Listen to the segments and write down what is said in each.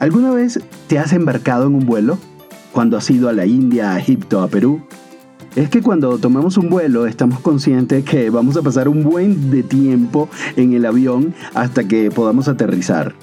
¿Alguna vez te has embarcado en un vuelo? Cuando has ido a la India, a Egipto, a Perú. Es que cuando tomamos un vuelo estamos conscientes que vamos a pasar un buen de tiempo en el avión hasta que podamos aterrizar.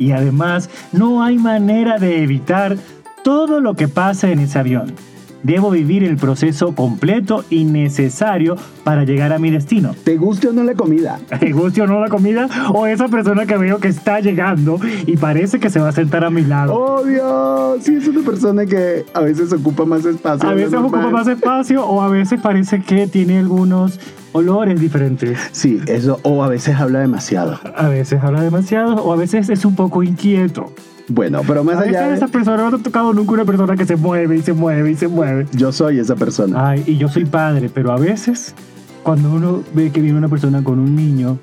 Y además no hay manera de evitar todo lo que pasa en ese avión. Debo vivir el proceso completo y necesario para llegar a mi destino. ¿Te guste o no la comida? ¿Te guste o no la comida? O esa persona que veo que está llegando y parece que se va a sentar a mi lado. ¡Obvio! Sí, es una persona que a veces ocupa más espacio. A veces ocupa más espacio o a veces parece que tiene algunos olores diferentes. Sí, eso, o a veces habla demasiado. A veces habla demasiado o a veces es un poco inquieto. Bueno, pero más allá veces de... esa persona no ha tocado nunca una persona que se mueve y se mueve y se mueve. Yo soy esa persona. Ay, y yo soy padre, pero a veces cuando uno ve que viene una persona con un niño,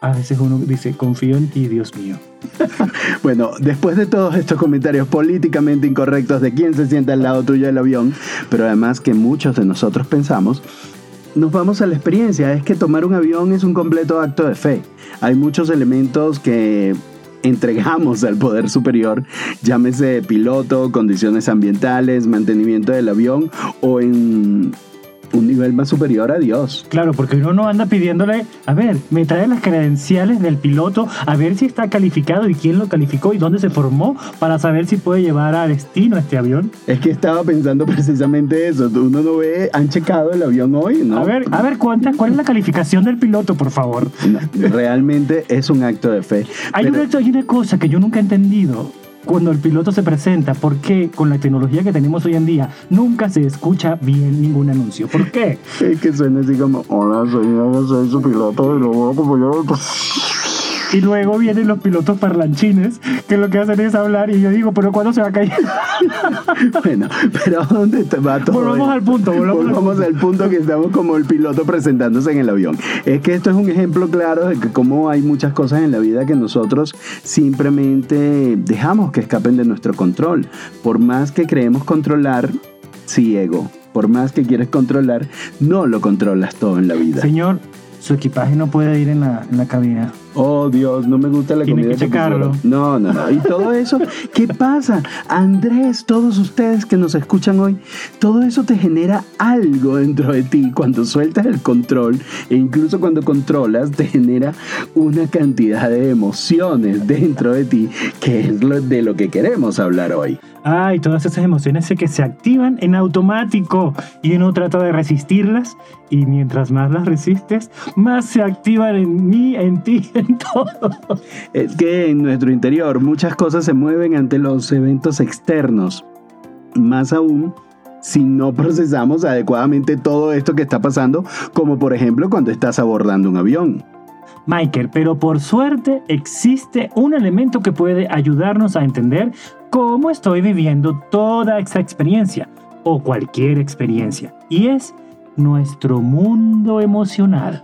a veces uno dice, confío en ti, Dios mío. Bueno, después de todos estos comentarios políticamente incorrectos de quién se sienta al lado tuyo del avión, pero además que muchos de nosotros pensamos, nos vamos a la experiencia. Es que tomar un avión es un completo acto de fe. Hay muchos elementos que entregamos al poder superior, llámese piloto, condiciones ambientales, mantenimiento del avión o en un nivel más superior a Dios. Claro, porque uno no anda pidiéndole, a ver, me trae las credenciales del piloto, a ver si está calificado y quién lo calificó y dónde se formó para saber si puede llevar a destino este avión. Es que estaba pensando precisamente eso. Uno no ve, han checado el avión hoy, ¿no? A ver, a ver, ¿cuánta, ¿cuál es la calificación del piloto, por favor? No, realmente es un acto de fe. Hay, Pero- una, hay una cosa que yo nunca he entendido. Cuando el piloto se presenta, ¿por qué con la tecnología que tenemos hoy en día nunca se escucha bien ningún anuncio? ¿Por qué? Es que suena así como, hola, soy, soy su piloto y lo voy a acompañar". Y luego vienen los pilotos parlanchines que lo que hacen es hablar y yo digo, pero ¿cuándo se va a caer? Bueno, pero ¿a ¿dónde te va todo? Volvamos esto? al punto, volvamos al Volvamos al punto que estamos como el piloto presentándose en el avión. Es que esto es un ejemplo claro de que como hay muchas cosas en la vida que nosotros simplemente dejamos que escapen de nuestro control. Por más que creemos controlar, sí, ego. Por más que quieres controlar, no lo controlas todo en la vida. Señor, su equipaje no puede ir en la, en la cabina. Oh Dios, no me gusta la Tiene comida. que checarlo. No, no, no. Y todo eso, ¿qué pasa? Andrés, todos ustedes que nos escuchan hoy, todo eso te genera algo dentro de ti. Cuando sueltas el control e incluso cuando controlas, te genera una cantidad de emociones dentro de ti, que es lo de lo que queremos hablar hoy. Ay, todas esas emociones sé que se activan en automático y uno trata de resistirlas y mientras más las resistes, más se activan en mí, en ti, todo. Es que en nuestro interior muchas cosas se mueven ante los eventos externos. Más aún si no procesamos adecuadamente todo esto que está pasando, como por ejemplo cuando estás abordando un avión. Michael, pero por suerte existe un elemento que puede ayudarnos a entender cómo estoy viviendo toda esta experiencia o cualquier experiencia y es nuestro mundo emocional.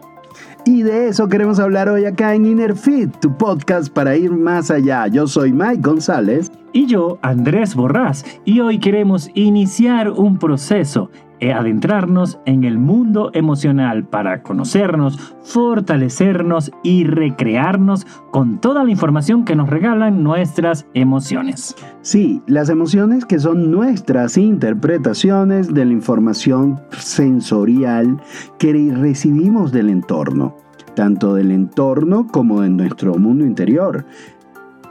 Y de eso queremos hablar hoy acá en Inner Fit, tu podcast para ir más allá. Yo soy Mike González. Y yo, Andrés Borrás, y hoy queremos iniciar un proceso e adentrarnos en el mundo emocional para conocernos, fortalecernos y recrearnos con toda la información que nos regalan nuestras emociones. Sí, las emociones que son nuestras interpretaciones de la información sensorial que recibimos del entorno, tanto del entorno como de nuestro mundo interior.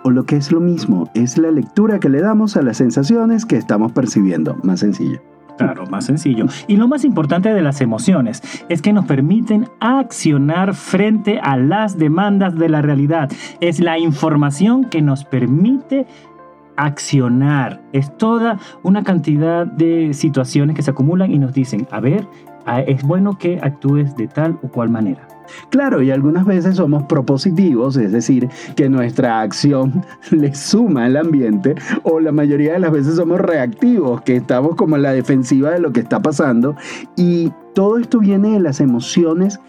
O lo que es lo mismo, es la lectura que le damos a las sensaciones que estamos percibiendo, más sencillo. Claro, más sencillo. Y lo más importante de las emociones es que nos permiten accionar frente a las demandas de la realidad. Es la información que nos permite accionar. Es toda una cantidad de situaciones que se acumulan y nos dicen, a ver, es bueno que actúes de tal o cual manera. Claro, y algunas veces somos propositivos, es decir, que nuestra acción le suma al ambiente, o la mayoría de las veces somos reactivos, que estamos como en la defensiva de lo que está pasando, y todo esto viene de las emociones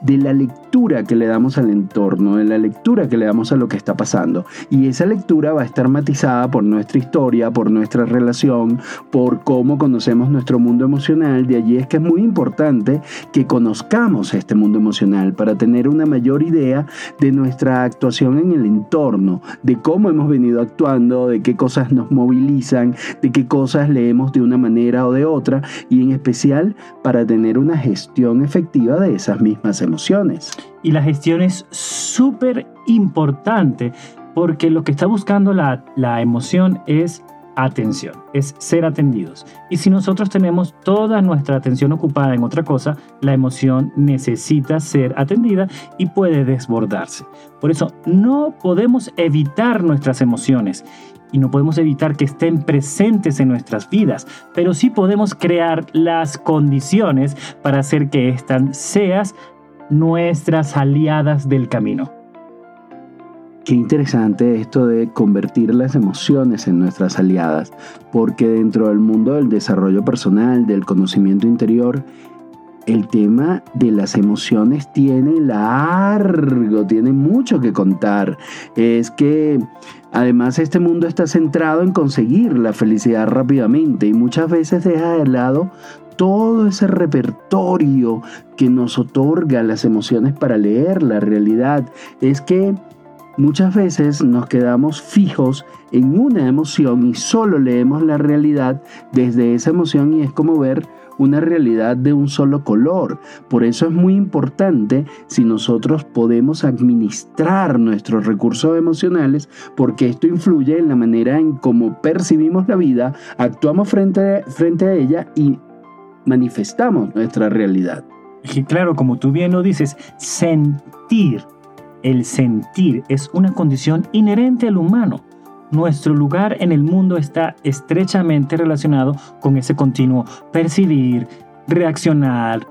de la lectura que le damos al entorno, de la lectura que le damos a lo que está pasando. Y esa lectura va a estar matizada por nuestra historia, por nuestra relación, por cómo conocemos nuestro mundo emocional. De allí es que es muy importante que conozcamos este mundo emocional para tener una mayor idea de nuestra actuación en el entorno, de cómo hemos venido actuando, de qué cosas nos movilizan, de qué cosas leemos de una manera o de otra, y en especial para tener una gestión efectiva de esas mismas emociones. Y la gestión es súper importante porque lo que está buscando la, la emoción es atención, es ser atendidos. Y si nosotros tenemos toda nuestra atención ocupada en otra cosa, la emoción necesita ser atendida y puede desbordarse. Por eso no podemos evitar nuestras emociones y no podemos evitar que estén presentes en nuestras vidas, pero sí podemos crear las condiciones para hacer que éstas sean nuestras aliadas del camino. Qué interesante esto de convertir las emociones en nuestras aliadas, porque dentro del mundo del desarrollo personal, del conocimiento interior, el tema de las emociones tiene largo, tiene mucho que contar. Es que además este mundo está centrado en conseguir la felicidad rápidamente y muchas veces deja de lado todo ese repertorio que nos otorga las emociones para leer la realidad. Es que muchas veces nos quedamos fijos en una emoción y solo leemos la realidad desde esa emoción y es como ver una realidad de un solo color. Por eso es muy importante si nosotros podemos administrar nuestros recursos emocionales, porque esto influye en la manera en cómo percibimos la vida, actuamos frente, frente a ella y manifestamos nuestra realidad. Y claro, como tú bien lo dices, sentir, el sentir es una condición inherente al humano. Nuestro lugar en el mundo está estrechamente relacionado con ese continuo percibir, reaccionar,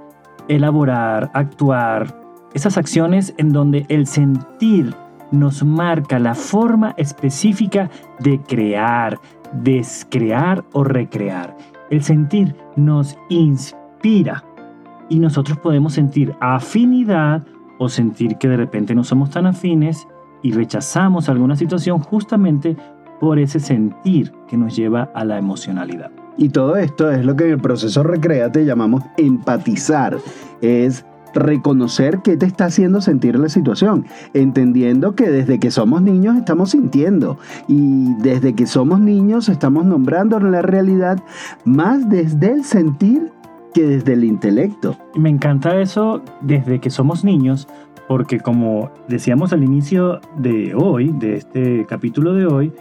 elaborar, actuar. Esas acciones en donde el sentir nos marca la forma específica de crear, descrear o recrear. El sentir nos inspira y nosotros podemos sentir afinidad o sentir que de repente no somos tan afines y rechazamos alguna situación justamente por ese sentir que nos lleva a la emocionalidad. Y todo esto es lo que en el proceso Recreate llamamos empatizar. Es reconocer qué te está haciendo sentir la situación, entendiendo que desde que somos niños estamos sintiendo y desde que somos niños estamos nombrando la realidad más desde el sentir que desde el intelecto. Me encanta eso desde que somos niños, porque como decíamos al inicio de hoy, de este capítulo de hoy,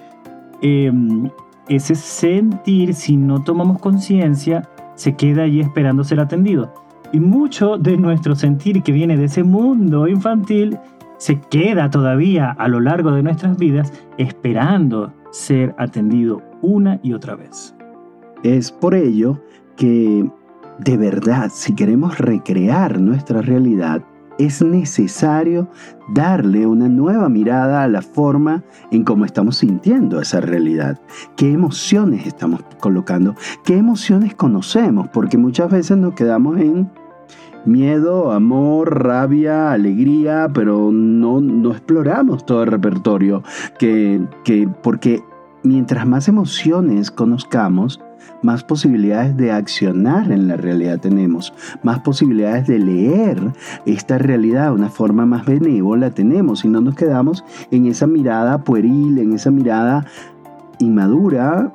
em, ese sentir, si no tomamos conciencia, se queda ahí esperando ser atendido. Y mucho de nuestro sentir que viene de ese mundo infantil se queda todavía a lo largo de nuestras vidas esperando ser atendido una y otra vez. Es por ello que, de verdad, si queremos recrear nuestra realidad, es necesario darle una nueva mirada a la forma en cómo estamos sintiendo esa realidad, qué emociones estamos colocando, qué emociones conocemos, porque muchas veces nos quedamos en miedo, amor, rabia, alegría, pero no, no exploramos todo el repertorio, que, que, porque mientras más emociones conozcamos, más posibilidades de accionar en la realidad tenemos, más posibilidades de leer esta realidad de una forma más benévola tenemos. Y no nos quedamos en esa mirada pueril, en esa mirada inmadura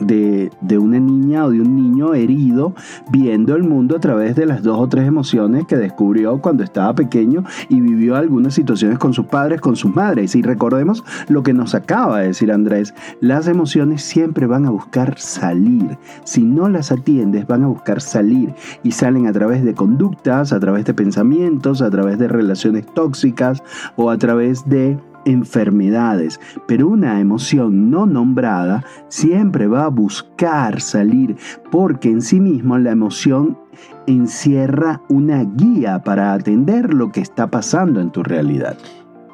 de, una niña o de un niño herido viendo el mundo a través de las dos o tres emociones que descubrió cuando estaba pequeño y vivió algunas situaciones con sus padres, con sus madres. Y recordemos lo que nos acaba de decir Andrés, las emociones siempre van a buscar salir. Si no las atiendes, van a buscar salir y salen a través de conductas, a través de pensamientos, a través de relaciones tóxicas o a través de enfermedades, pero una emoción no nombrada siempre va a buscar salir porque en sí mismo la emoción encierra una guía para atender lo que está pasando en tu realidad.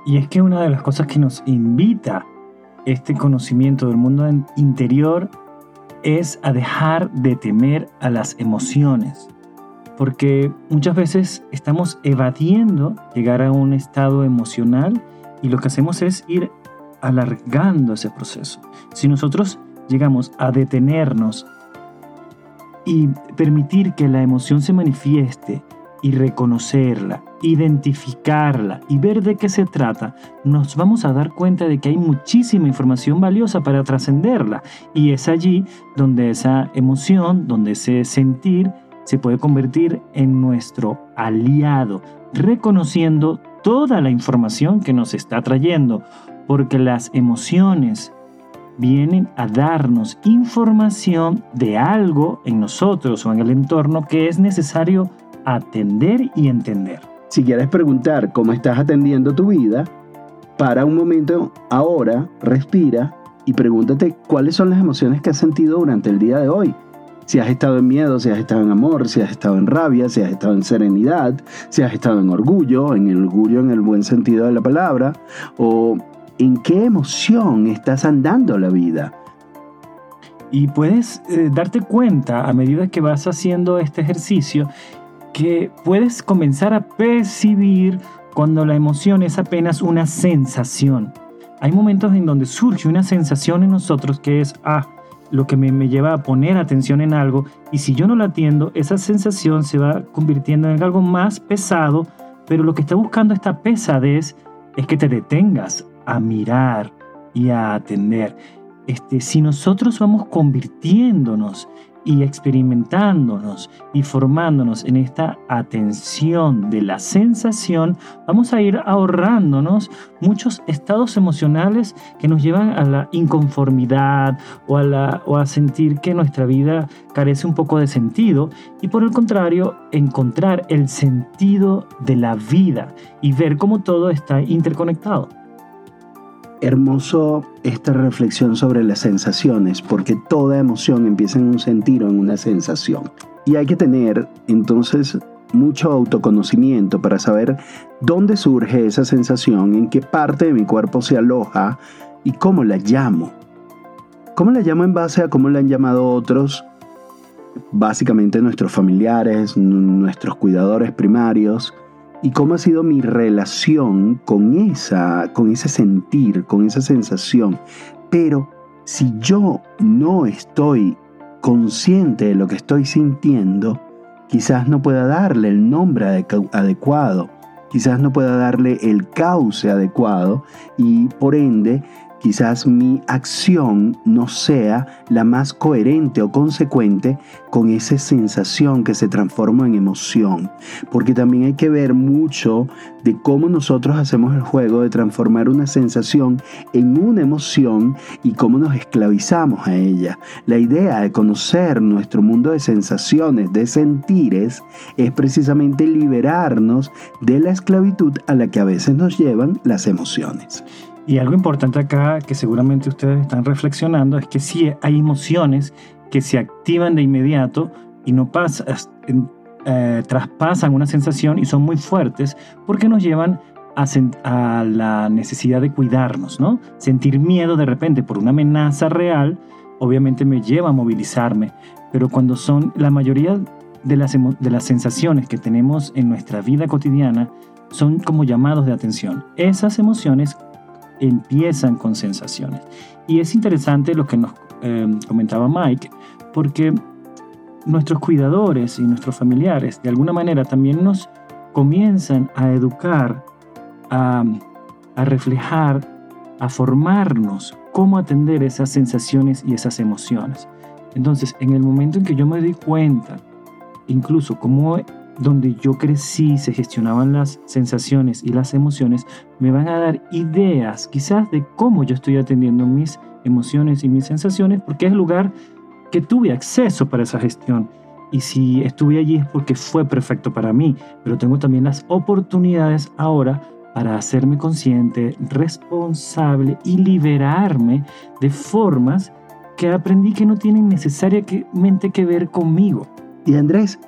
Y es que una de las cosas que nos invita este conocimiento del mundo interior es a dejar de temer a las emociones. porque muchas veces estamos evadiendo llegar a un estado emocional y lo que hacemos es ir alargando ese proceso. Si nosotros llegamos a detenernos y permitir que la emoción se manifieste y reconocerla, identificarla y ver de qué se trata, nos vamos a dar cuenta de que hay muchísima información valiosa para trascenderla. Y es allí donde esa emoción, donde ese sentir, se puede convertir en nuestro aliado, reconociendo toda la información que nos está trayendo, porque las emociones vienen a darnos información de algo en nosotros o en el entorno que es necesario atender y entender. Si quieres preguntar cómo estás atendiendo tu vida, para un momento ahora, respira y pregúntate cuáles son las emociones que has sentido durante el día de hoy. Si has estado en miedo, si has estado en amor, si has estado en rabia, si has estado en serenidad, si has estado en orgullo, en el orgullo en el buen sentido de la palabra, o en qué emoción estás andando la vida. Y puedes eh, darte cuenta a medida que vas haciendo este ejercicio que puedes comenzar a percibir cuando la emoción es apenas una sensación. Hay momentos en donde surge una sensación en nosotros que es, ah, lo que me, lleva a poner atención en algo y si yo no la atiendo, esa sensación se va convirtiendo en algo más pesado, pero lo que está buscando esta pesadez es que te detengas a mirar y a atender. Este, si nosotros vamos convirtiéndonos y experimentándonos y formándonos en esta atención de la sensación, vamos a ir ahorrándonos muchos estados emocionales que nos llevan a la inconformidad o a, la, o a sentir que nuestra vida carece un poco de sentido y por el contrario encontrar el sentido de la vida y ver cómo todo está interconectado hermoso esta reflexión sobre las sensaciones, porque toda emoción empieza en un sentir o en una sensación. Y hay que tener entonces mucho autoconocimiento para saber dónde surge esa sensación, en qué parte de mi cuerpo se aloja y cómo la llamo. ¿Cómo la llamo en base a cómo la han llamado otros? Básicamente nuestros familiares, nuestros cuidadores primarios, y cómo ha sido mi relación con, esa, con ese sentir, con esa sensación. Pero si yo no estoy consciente de lo que estoy sintiendo, quizás no pueda darle el nombre adecuado, quizás no pueda darle el cauce adecuado y por ende quizás mi acción no sea la más coherente o consecuente con esa sensación que se transforma en emoción. Porque también hay que ver mucho de cómo nosotros hacemos el juego de transformar una sensación en una emoción y cómo nos esclavizamos a ella. La idea de conocer nuestro mundo de sensaciones, de sentires, es precisamente liberarnos de la esclavitud a la que a veces nos llevan las emociones. Y algo importante acá que seguramente ustedes están reflexionando es que sí hay emociones que se activan de inmediato y no pasan, eh, traspasan una sensación y son muy fuertes porque nos llevan a, a, la necesidad de cuidarnos, ¿no? Sentir miedo de repente por una amenaza real, obviamente me lleva a movilizarme, pero cuando son la mayoría de las, de las sensaciones que tenemos en nuestra vida cotidiana, son como llamados de atención. Esas emociones empiezan con sensaciones. Y es interesante lo que nos em, comentaba Mike, porque nuestros cuidadores y nuestros familiares de alguna manera también nos comienzan a educar, a, a reflejar, a formarnos cómo atender esas sensaciones y esas emociones. Entonces, en el momento en que yo me di cuenta, incluso cómo donde yo crecí, se gestionaban las sensaciones y las emociones, me van a dar ideas quizás de cómo yo estoy atendiendo mis emociones y mis sensaciones, porque es el lugar que tuve acceso para esa gestión. Y si estuve allí es porque fue perfecto para mí, pero tengo también las oportunidades ahora para hacerme consciente, responsable y liberarme de formas que aprendí que no tienen necesariamente que ver conmigo. Y Andrés,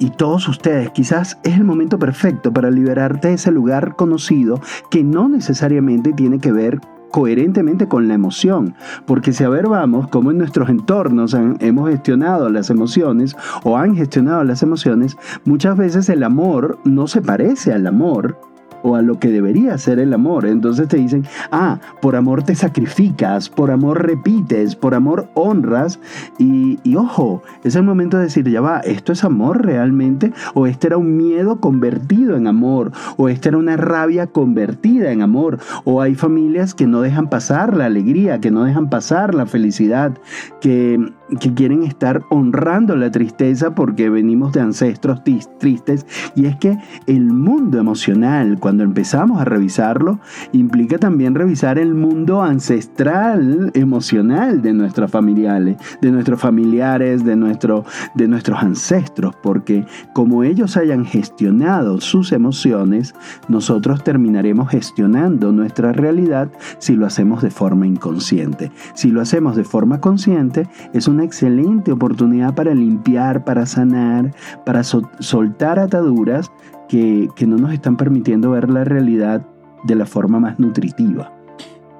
y todos ustedes, quizás es el momento perfecto para liberarte de ese lugar conocido que no necesariamente tiene que ver coherentemente con la emoción. Porque si a ver vamos, cómo en nuestros entornos hemos gestionado las emociones o han gestionado las emociones, muchas veces el amor no se parece al amor o a lo que debería ser el amor. Entonces te dicen, ah, por amor te sacrificas, por amor repites, por amor honras. Y, ojo, es el momento de decir, ya va, ¿esto es amor realmente? ¿O este era un miedo convertido en amor? ¿O esta era una rabia convertida en amor? ¿O hay familias que no dejan pasar la alegría, que no dejan pasar la felicidad, que que quieren estar honrando la tristeza porque venimos de ancestros tristes y es que el mundo emocional empezamos a revisarlo implica también revisar el mundo ancestral emocional de nuestros familiares de nuestros familiares de, nuestro, de nuestros ancestros porque como ellos hayan gestionado sus emociones nosotros terminaremos gestionando nuestra realidad si lo hacemos de forma inconsciente. Si lo hacemos de forma consciente es una excelente oportunidad para limpiar, para sanar, para soltar ataduras que, no nos están permitiendo ver la realidad de la forma más nutritiva.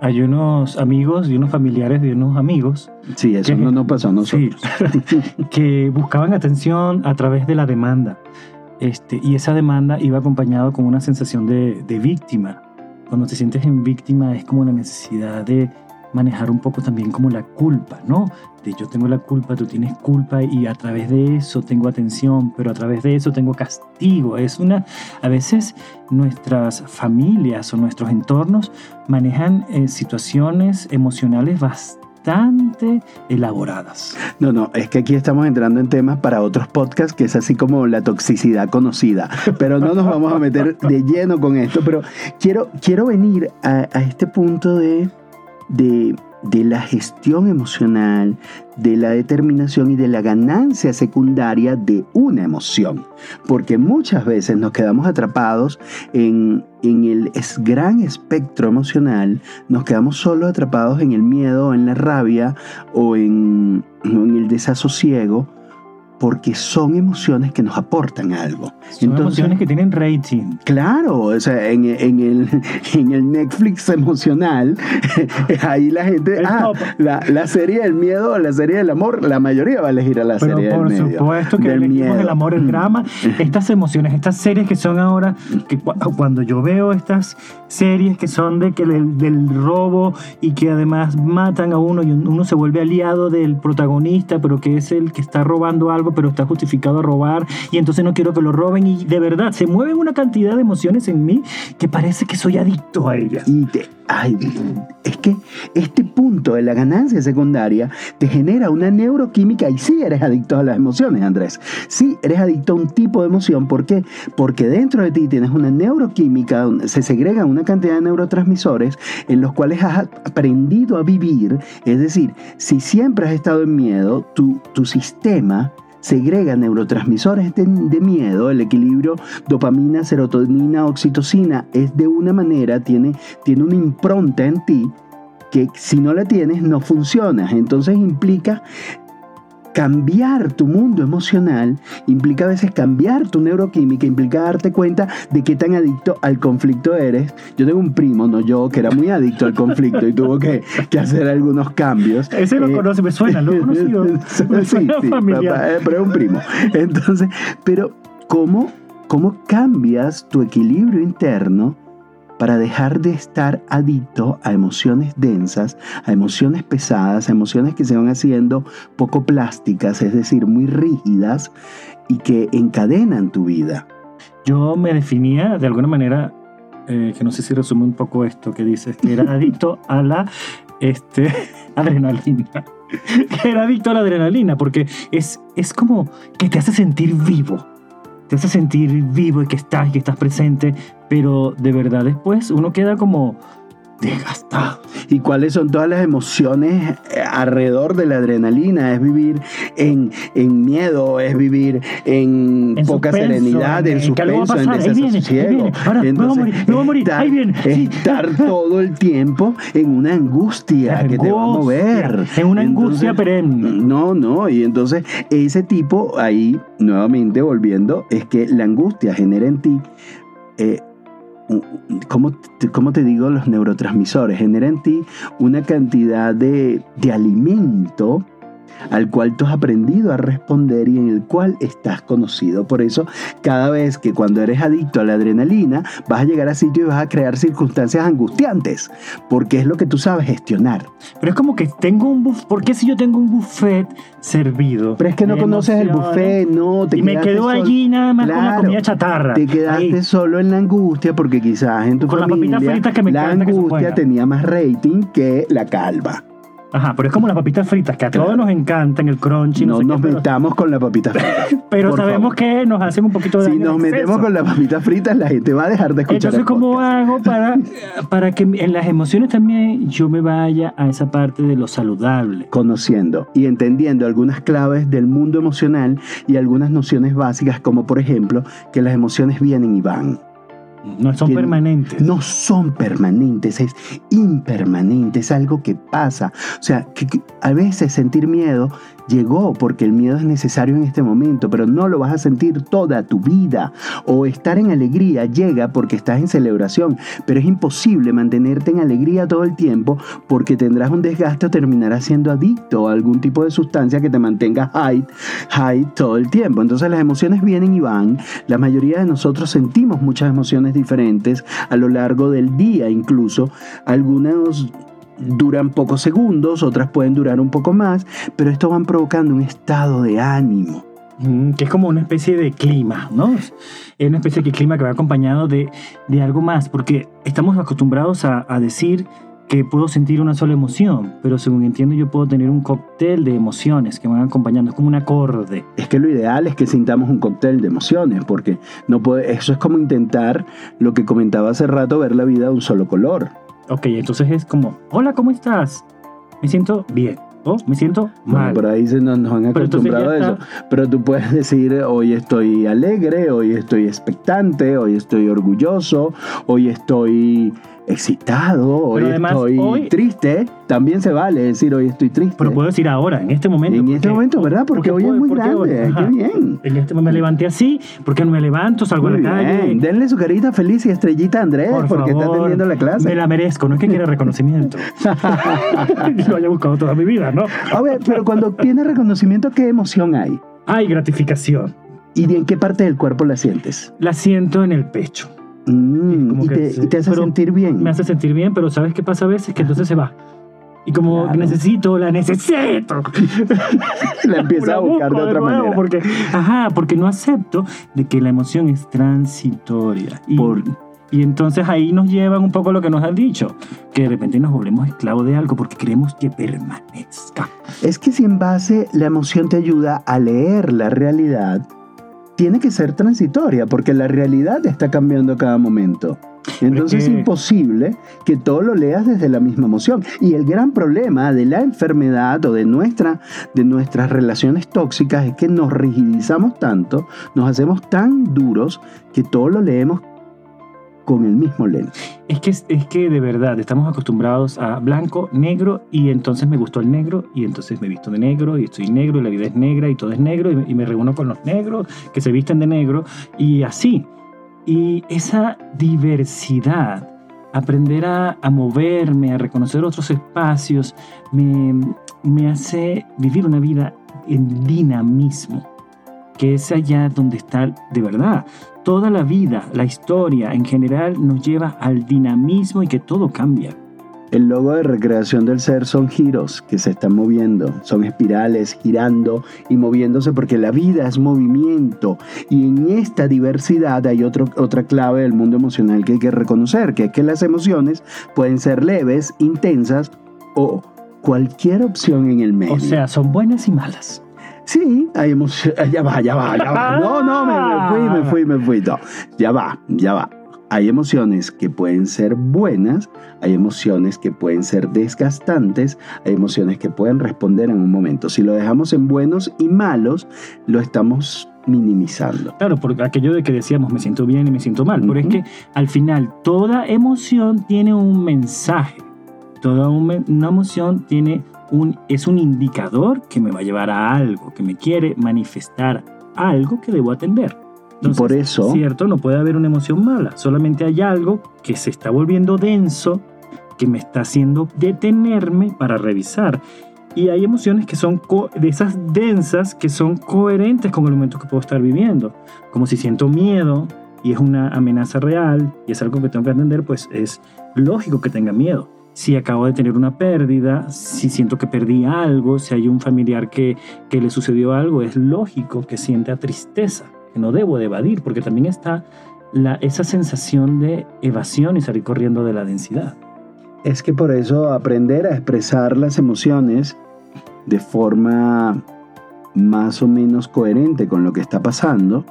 Hay unos amigos y unos familiares de unos amigos. Sí, eso no nos pasó a nosotros. que buscaban atención a través de la demanda. Este, y esa demanda iba acompañado con una sensación de, de víctima. Cuando te sientes en víctima es como la necesidad de manejar un poco también como la culpa, ¿no? De yo tengo la culpa, tú tienes culpa y a través de eso tengo atención, pero a través de eso tengo castigo. Es una, a veces nuestras familias o nuestros entornos manejan eh, situaciones emocionales bastante elaboradas. No, no, es que aquí estamos entrando en temas para otros podcasts que es así como la toxicidad conocida, pero no nos vamos a meter de lleno con esto, pero quiero, quiero venir a este punto de de, la gestión emocional, de la determinación y de la ganancia secundaria de una emoción. Porque muchas veces nos quedamos atrapados en, el gran espectro emocional, nos quedamos solo atrapados en el miedo, en la rabia o en, en el desasosiego porque son emociones que nos aportan algo. Son emociones que tienen rating. Claro, o sea, en, el, en el Netflix emocional, ahí la gente, ah, la, serie del miedo, la serie del amor, la mayoría va a elegir a la serie del miedo. Por supuesto que elegimos el amor, el drama, estas emociones, estas series que son ahora, que cuando yo veo estas series que son de que del, del robo y que además matan a uno y uno se vuelve aliado del protagonista, pero que es el que está robando algo pero está justificado a robar y entonces no quiero que lo roben y de verdad se mueven una cantidad de emociones en mí que parece que soy adicto a ellas. Y te, ay, es que este punto de la ganancia secundaria te genera una neuroquímica y sí eres adicto a las emociones, Andrés. Sí eres adicto a un tipo de emoción. ¿Por qué? Porque dentro de ti tienes una neuroquímica, se segregan una cantidad de neurotransmisores en los cuales has aprendido a vivir. Es decir, si siempre has estado en miedo, tu, tu sistema segrega neurotransmisores de, miedo, el equilibrio dopamina, serotonina, oxitocina es de una manera, tiene, tiene una impronta en ti que si no la tienes no funciona. Entonces implica cambiar tu mundo emocional implica a veces cambiar tu neuroquímica, implica darte cuenta de qué tan adicto al conflicto eres. Yo tengo un primo, no yo, que era muy adicto al conflicto y tuvo que, hacer algunos cambios. Ese lo eh, conoce, me suena, lo he conocido. sí, sí, eh, pero es un primo. Entonces, pero ¿cómo, cómo cambias tu equilibrio interno? Para dejar de estar adicto a emociones densas, a emociones pesadas, a emociones que se van haciendo poco plásticas, es decir, muy rígidas y que encadenan tu vida. Yo me definía de alguna manera, eh, que no sé si resume un poco esto que dices, que era adicto a la este, adrenalina. Era adicto a la adrenalina, porque es, es como que te hace sentir vivo te hace sentir vivo y que estás y que estás presente, pero de verdad después uno queda como desgastado. ¿Y cuáles son todas las emociones eh, alrededor de la adrenalina? Es vivir en, en miedo, es vivir en, poca serenidad, en, suspenso, en desasosiego. Ahí viene. Estar todo el tiempo en una angustia que te va a mover. En una angustia perenne. No, no, y entonces ese tipo, ahí nuevamente volviendo, es que la angustia genera en ti... Eh, ¿cómo, ¿cómo, te digo? Los neurotransmisores generan en ti una cantidad de, de alimento al cual tú has aprendido a responder y en el cual estás conocido. Por eso, cada vez que cuando eres adicto a la adrenalina, vas a llegar a sitio y vas a crear circunstancias angustiantes, porque es lo que tú sabes gestionar. Pero es como que tengo un buffet, ¿por qué si yo tengo un buffet servido? Pero es que no conoces el buffet, no, te Y me quedo allí nada más con la comida chatarra. Te quedaste solo en la angustia porque quizás en tu con familia que me la angustia tenía más rating que la calva. Ajá, pero es como las papitas fritas, que a todos nos encantan, el crunchy. No, no nos metamos con las papitas fritas. pero sabemos que nos hacen un poquito de Si nos metemos con las papitas fritas, la gente va a dejar de escuchar. Entonces, ¿cómo hago para, para que en las emociones también yo me vaya a esa parte de lo saludable? Conociendo y entendiendo algunas claves del mundo emocional y algunas nociones básicas, como por ejemplo que las emociones vienen y van. No son permanentes. No son permanentes, es impermanente, es algo que pasa. O sea, que, a veces sentir miedo llegó porque el miedo es necesario en este momento, pero no lo vas a sentir toda tu vida. O estar en alegría llega porque estás en celebración, pero es imposible mantenerte en alegría todo el tiempo porque tendrás un desgaste o terminarás siendo adicto a algún tipo de sustancia que te mantenga high, high todo el tiempo. Entonces las emociones vienen y van. La mayoría de nosotros sentimos muchas emociones diferentes a lo largo del día incluso. Algunos duran pocos segundos, otras pueden durar un poco más, pero esto van provocando un estado de ánimo. Mm, que es como una especie de clima, ¿no? Es una especie de clima que va acompañado de, de algo más, porque estamos acostumbrados a, a decir que puedo sentir una sola emoción, pero según entiendo yo puedo tener un cóctel de emociones que me van acompañando, es como un acorde. Es que lo ideal es que sintamos un cóctel de emociones, porque no puede, eso es como intentar lo que comentaba hace rato, ver la vida de un solo color. Ok, entonces es como, hola, ¿cómo estás? Me siento bien. Oh, me siento mal. por ahí se nos, han acostumbrado a eso. Pero tú puedes decir, hoy estoy alegre, hoy estoy expectante, hoy estoy orgulloso, hoy estoy excitado, hoy estoy triste. También se vale decir hoy estoy triste. Pero puedo decir ahora, en este momento. En este momento, ¿verdad? Porque, hoy es muy grande. Qué bien. En este momento me levanté así, porque no me levanto, salgo a la calle. Denle su carita feliz y estrellita a Andrés, porque está teniendo la clase. Me la merezco, no es que quiera reconocimiento. Lo haya buscado toda mi vida, ¿no? A ver, pero cuando tiene reconocimiento, ¿qué emoción hay? Hay gratificación. ¿Y en qué parte del cuerpo la sientes? La siento en el pecho. Mm, y, te, hace sentir bien. Me hace sentir bien, pero ¿sabes qué pasa a veces? Que entonces se va. Y como necesito, la necesito. la empieza a buscar de otra manera. Porque, ajá, porque no acepto de que la emoción es transitoria. Y, y entonces ahí nos llevan un poco lo que nos han dicho, que de repente nos volvemos esclavos de algo porque queremos que permanezca. Es que si en base la emoción te ayuda a leer la realidad, tiene que ser transitoria, porque la realidad está cambiando cada momento. Entonces es imposible que todo lo leas desde la misma emoción. Y el gran problema de la enfermedad o de, nuestra, de nuestras relaciones tóxicas es que nos rigidizamos tanto, nos hacemos tan duros que todo lo leemos con el mismo lente. Es que, es que de verdad estamos acostumbrados a blanco, negro y entonces me gustó el negro y entonces me visto de negro y estoy negro y la vida es negra y todo es negro y, me reúno con los negros que se visten de negro y así. Y esa diversidad, aprender a, a moverme, a reconocer otros espacios, me, me hace vivir una vida en dinamismo que es allá donde está de verdad. Toda la vida, la historia en general nos lleva al dinamismo y que todo cambia. El logo de recreación del ser son giros que se están moviendo, son espirales girando y moviéndose porque la vida es movimiento y en esta diversidad hay otro, otra clave del mundo emocional que hay que reconocer, que es que las emociones pueden ser leves, intensas o cualquier opción en el medio. O sea, son buenas y malas. Sí, hay emoción. Ya va, ya va, ya va. No, no, me, fui, me fui, me fui. No, ya va, ya va. Hay emociones que pueden ser buenas, hay emociones que pueden ser desgastantes, hay emociones que pueden responder en un momento. Si lo dejamos en buenos y malos, lo estamos minimizando. Claro, por aquello de que decíamos me siento bien y me siento mal, pero es que al final toda emoción tiene un mensaje, toda una emoción tiene es un indicador que me va a llevar a algo, que me quiere manifestar algo que debo atender. por eso... Cierto, no puede haber una emoción mala, solamente hay algo que se está volviendo denso, que me está haciendo detenerme para revisar. Y hay emociones que son de esas densas que son coherentes con el momento que puedo estar viviendo. Como si siento miedo y es una amenaza real y es algo que tengo que entender, pues es lógico que tenga miedo. Si acabo de tener una pérdida, si siento que perdí algo, si hay un familiar que, que le sucedió algo, es lógico que sienta tristeza, que no debo de evadir, porque también está la, esa sensación de evasión y salir corriendo de la densidad. Es que por eso aprender a expresar las emociones de forma más o menos coherente con lo que está pasando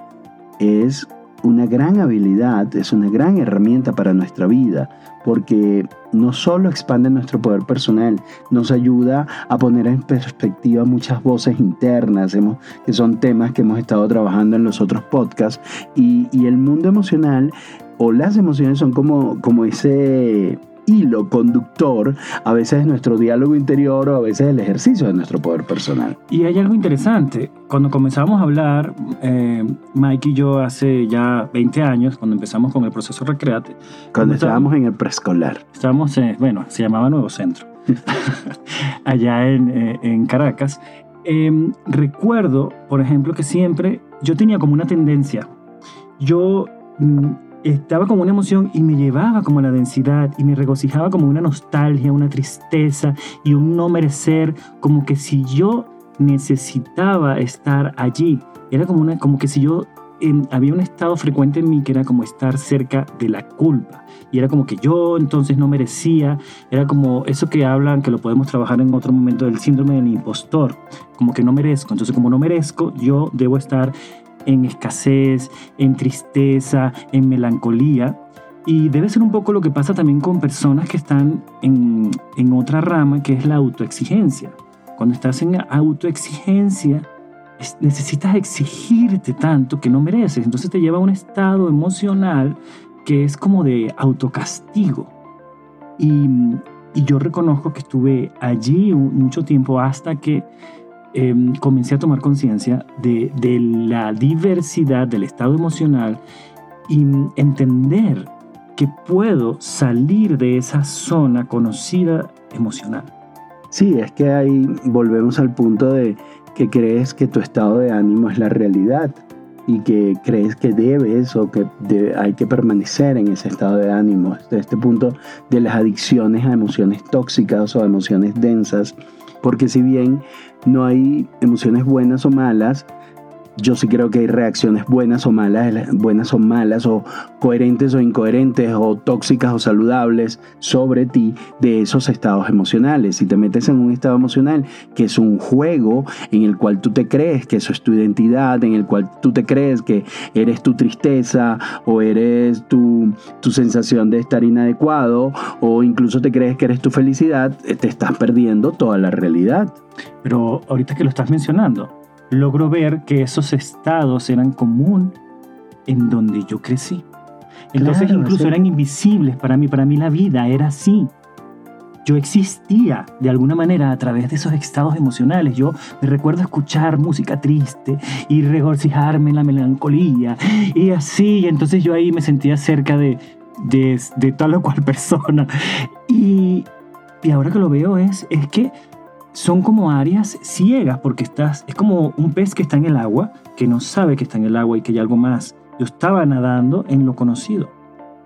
es una gran habilidad, es una gran herramienta para nuestra vida, porque no solo expande nuestro poder personal, nos ayuda a poner en perspectiva muchas voces internas, que son temas que hemos estado trabajando en los otros podcasts, y, y el mundo emocional o las emociones son como, como ese hilo conductor a veces es nuestro diálogo interior o a veces el ejercicio de nuestro poder personal. Y hay algo interesante. Cuando comenzamos a hablar, eh, Mike y yo hace ya 20 años, cuando empezamos con el proceso Recreate. Cuando estábamos en el preescolar. Estábamos, bueno, se llamaba Nuevo Centro, allá en, eh, en Caracas. Em, recuerdo, por ejemplo, que siempre yo tenía como una tendencia. Yo mm, estaba como una emoción y me llevaba como la densidad y me regocijaba como una nostalgia, una tristeza y un no merecer, como que si yo necesitaba estar allí, era como, una, como que si yo había un estado frecuente en mí que era como estar cerca de la culpa. Y era como que yo entonces no merecía, era como eso que hablan, que lo podemos trabajar en otro momento, del síndrome del impostor, como que no merezco. Entonces como no merezco, yo debo estar en escasez, en tristeza, en melancolía. Y debe ser un poco lo que pasa también con personas que están en, en otra rama, que es la autoexigencia. Cuando estás en autoexigencia, necesitas exigirte tanto que no mereces. Entonces te lleva a un estado emocional que es como de autocastigo. Y, y yo reconozco que estuve allí mucho tiempo hasta que Em, comencé a tomar conciencia de, la diversidad del estado emocional y entender que puedo salir de esa zona conocida emocional. Sí, es que ahí volvemos al punto de que crees que tu estado de ánimo es la realidad y que crees que debes o que hay que permanecer en ese estado de ánimo. Desde este punto de las adicciones a emociones tóxicas o a emociones densas, porque si bien no hay emociones buenas o malas, yo sí creo que hay reacciones buenas o malas, buenas o malas, o coherentes o incoherentes, o tóxicas o saludables sobre ti de esos estados emocionales. Si te metes en un estado emocional que es un juego en el cual tú te crees que eso es tu identidad, en el cual tú te crees que eres tu tristeza o eres tu, tu sensación de estar inadecuado, o incluso te crees que eres tu felicidad, eh, te estás perdiendo toda la realidad. Pero ahorita que lo estás mencionando, logro ver que esos estados eran común en donde yo crecí. Entonces incluso eran invisibles para mí, para mí la vida era así. Yo existía de alguna manera a través de esos estados emocionales. Yo me recuerdo escuchar música triste y regocijarme en la melancolía y así. Entonces yo ahí me sentía cerca de, de, de tal o cual persona. Y, y ahora que lo veo es, es que son como áreas ciegas porque estás, es como un pez que está en el agua, que no sabe que está en el agua y que hay algo más. Yo estaba nadando en lo conocido.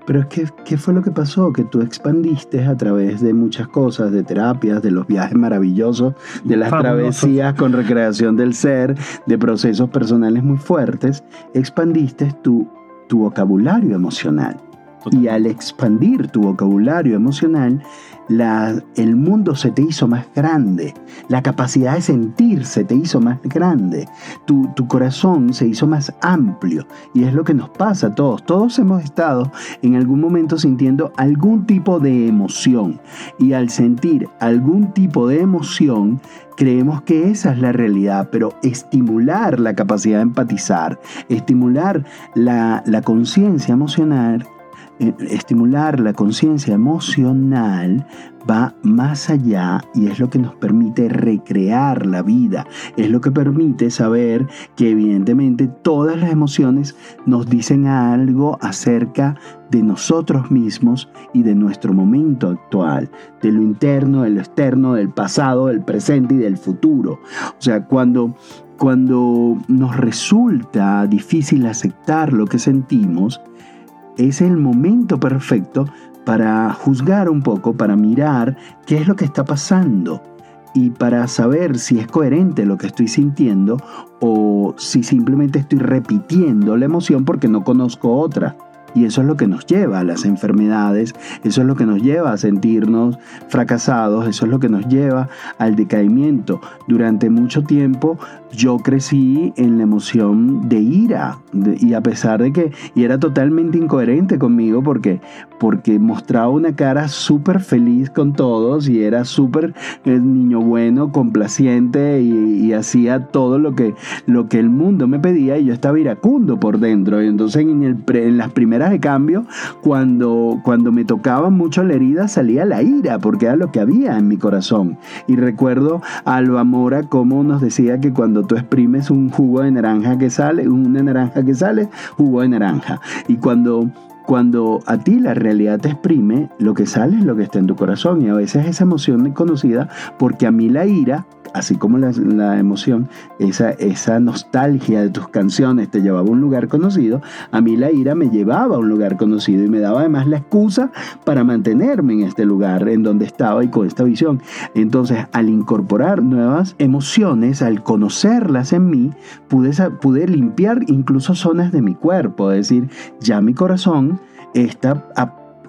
Pero es que, ¿qué fue lo que pasó? Que tú expandiste a través de muchas cosas, de terapias, de los viajes maravillosos, de las travesías con recreación del ser, de procesos personales muy fuertes, expandiste tu, tu vocabulario emocional. Y al expandir tu vocabulario emocional, el mundo se te hizo más grande, la capacidad de sentir se te hizo más grande, tu, tu corazón se hizo más amplio. Y es lo que nos pasa a todos. Todos hemos estado en algún momento sintiendo algún tipo de emoción. Y al sentir algún tipo de emoción, creemos que esa es la realidad, pero estimular la capacidad de empatizar, estimular la, la conciencia emocional estimular la conciencia emocional va más allá y es lo que nos permite recrear la vida, es lo que permite saber que evidentemente todas las emociones nos dicen algo acerca de nosotros mismos y de nuestro momento actual, de lo interno, de lo externo, del pasado, del presente y del futuro. O sea, cuando cuando nos resulta difícil aceptar lo que sentimos, es el momento perfecto para juzgar un poco, para mirar qué es lo que está pasando y para saber si es coherente lo que estoy sintiendo o si simplemente estoy repitiendo la emoción porque no conozco otra. Y eso es lo que nos lleva a las enfermedades, eso es lo que nos lleva a sentirnos fracasados, eso es lo que nos lleva al decaimiento. Durante mucho tiempo yo crecí en la emoción de ira y a pesar de que y era totalmente incoherente conmigo porque, porque mostraba una cara súper feliz con todos y era súper eh, niño bueno, complaciente y, hacía todo lo que, lo que el mundo me pedía y yo estaba iracundo por dentro. Y entonces en, el, las primeras de cambio, cuando, cuando me tocaba mucho la herida salía la ira porque era lo que había en mi corazón. Y recuerdo a Alba Mora como nos decía que cuando tú exprimes un jugo de naranja que sale, una naranja que sale, jugo de naranja. Y cuando cuando a ti la realidad te exprime, lo que sale es lo que está en tu corazón. Y a veces esa emoción es conocida porque a mí la ira así como la, emoción, esa, esa nostalgia de tus canciones te llevaba a un lugar conocido, a mí la ira me llevaba a un lugar conocido y me daba además la excusa para mantenerme en este lugar en donde estaba y con esta visión. Entonces, al incorporar nuevas emociones, al conocerlas en mí, pude, pude limpiar incluso zonas de mi cuerpo, es decir, ya mi corazón está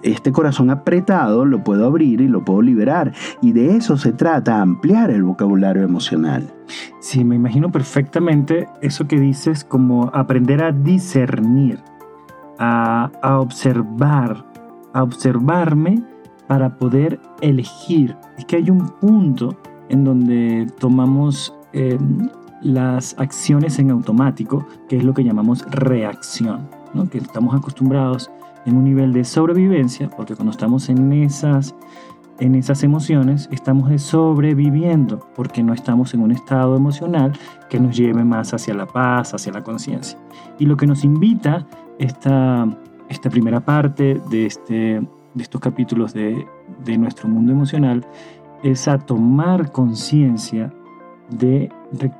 este corazón apretado lo puedo abrir y lo puedo liberar. Y de eso se trata, ampliar el vocabulario emocional. Sí, me imagino perfectamente eso que dices como aprender a discernir, a, observar, a observarme para poder elegir. Es que hay un punto en donde tomamos em, las acciones en automático, que es lo que llamamos reacción, ¿no? que estamos acostumbrados en un nivel de sobrevivencia, porque cuando estamos en esas, en esas emociones, estamos sobreviviendo, porque no estamos en un estado emocional que nos lleve más hacia la paz, hacia la conciencia. Y lo que nos invita esta, esta primera parte de, este, de estos capítulos de, de nuestro mundo emocional es a tomar conciencia de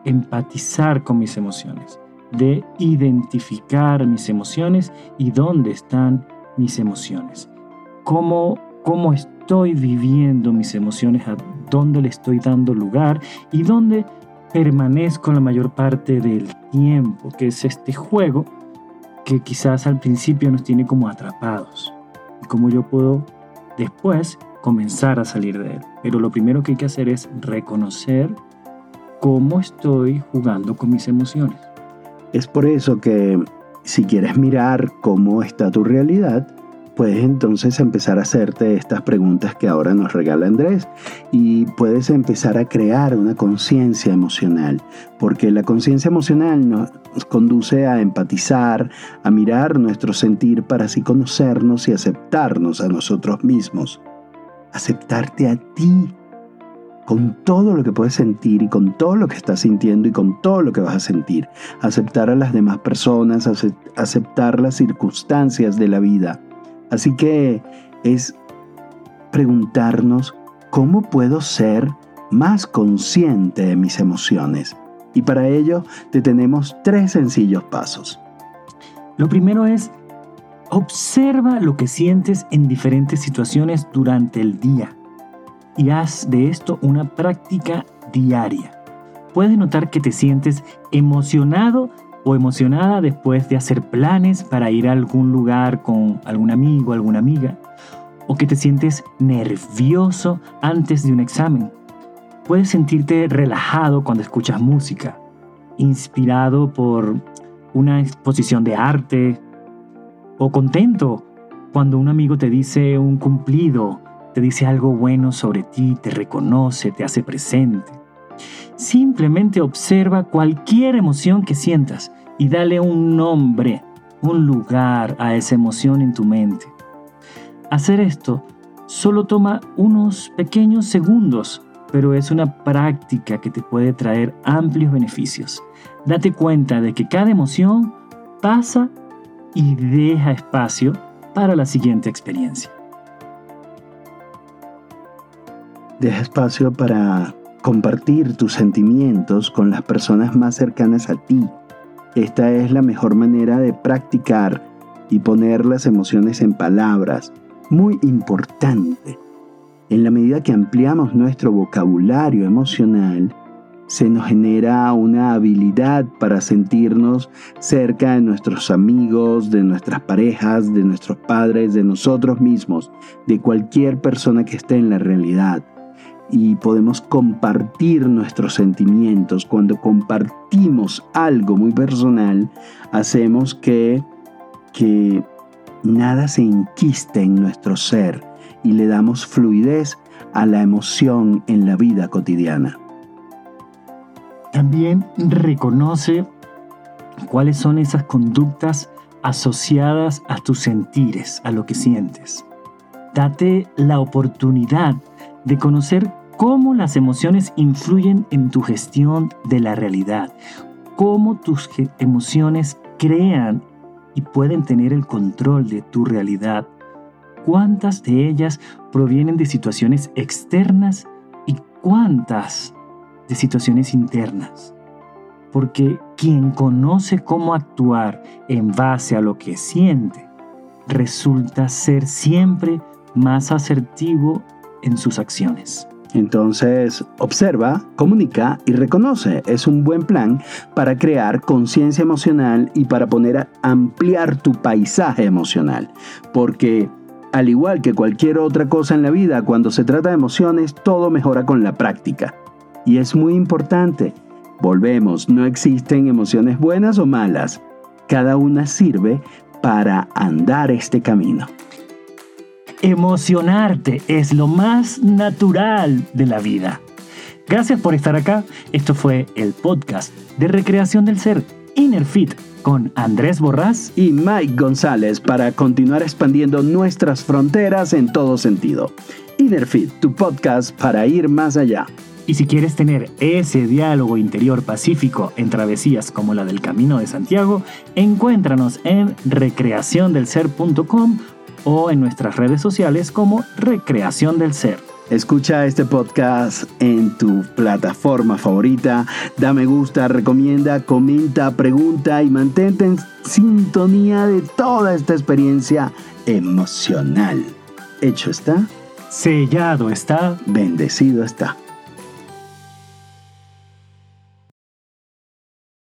empatizar con mis emociones, de identificar mis emociones y dónde están mis emociones. Cómo, cómo estoy viviendo mis emociones, a dónde le estoy dando lugar y dónde permanezco la mayor parte del tiempo, que es este juego que quizás al principio nos tiene como atrapados y cómo yo puedo después comenzar a salir de él. Pero lo primero que hay que hacer es reconocer cómo estoy jugando con mis emociones. Es por eso que si quieres mirar cómo está tu realidad, puedes entonces empezar a hacerte estas preguntas que ahora nos regala Andrés. Y puedes empezar a crear una conciencia emocional, porque la conciencia emocional nos conduce a empatizar, a mirar nuestro sentir para así conocernos y aceptarnos a nosotros mismos, aceptarte a ti con todo lo que puedes sentir y con todo lo que estás sintiendo y con todo lo que vas a sentir. Aceptar a las demás personas, aceptar las circunstancias de la vida. Así que es preguntarnos cómo puedo ser más consciente de mis emociones. Y para ello te tenemos tres sencillos pasos. Lo primero es observa lo que sientes en diferentes situaciones durante el día y haz de esto una práctica diaria. Puedes notar que te sientes emocionado o emocionada después de hacer planes para ir a algún lugar con algún amigo, alguna amiga, o que te sientes nervioso antes de un examen. Puedes sentirte relajado cuando escuchas música, inspirado por una exposición de arte, o contento cuando un amigo te dice un cumplido te dice algo bueno sobre ti, te reconoce, te hace presente. Simplemente observa cualquier emoción que sientas y dale un nombre, un lugar a esa emoción en tu mente. Hacer esto solo toma unos pequeños segundos, pero es una práctica que te puede traer amplios beneficios. Date cuenta de que cada emoción pasa y deja espacio para la siguiente experiencia. Deja espacio para compartir tus sentimientos con las personas más cercanas a ti. Esta es la mejor manera de practicar y poner las emociones en palabras. Muy importante. En la medida que ampliamos nuestro vocabulario emocional, se nos genera una habilidad para sentirnos cerca de nuestros amigos, de nuestras parejas, de nuestros padres, de nosotros mismos, de cualquier persona que esté en la realidad y podemos compartir nuestros sentimientos. Cuando compartimos algo muy personal, hacemos que, que nada se enquiste en nuestro ser y le damos fluidez a la emoción en la vida cotidiana. También reconoce cuáles son esas conductas asociadas a tus sentires, a lo que sientes. Date la oportunidad de conocer cómo las emociones influyen en tu gestión de la realidad, cómo tus emociones crean y pueden tener el control de tu realidad, cuántas de ellas provienen de situaciones externas y cuántas de situaciones internas. Porque quien conoce cómo actuar en base a lo que siente, resulta ser siempre más asertivo en sus acciones. Entonces, observa, comunica y reconoce. Es un buen plan para crear conciencia emocional y para poner a ampliar tu paisaje emocional. Porque, al igual que cualquier otra cosa en la vida, cuando se trata de emociones, todo mejora con la práctica. Y es muy importante. Volvemos, no existen emociones buenas o malas. Cada una sirve para andar este camino. Emocionarte es lo más natural de la vida. Gracias por estar acá. Esto fue el podcast de Recreación del Ser, Inner Fit, con Andrés Borrás y Mike González para continuar expandiendo nuestras fronteras en todo sentido. Inner Fit, tu podcast para ir más allá. Y si quieres tener ese diálogo interior pacífico en travesías como la del Camino de Santiago, encuéntranos en recreaciondelser.com o en nuestras redes sociales como Recreación del Ser. Escucha este podcast en tu plataforma favorita, da me gusta, recomienda, comenta, pregunta y mantente en sintonía de toda esta experiencia emocional. Hecho está. Sellado está. Bendecido está.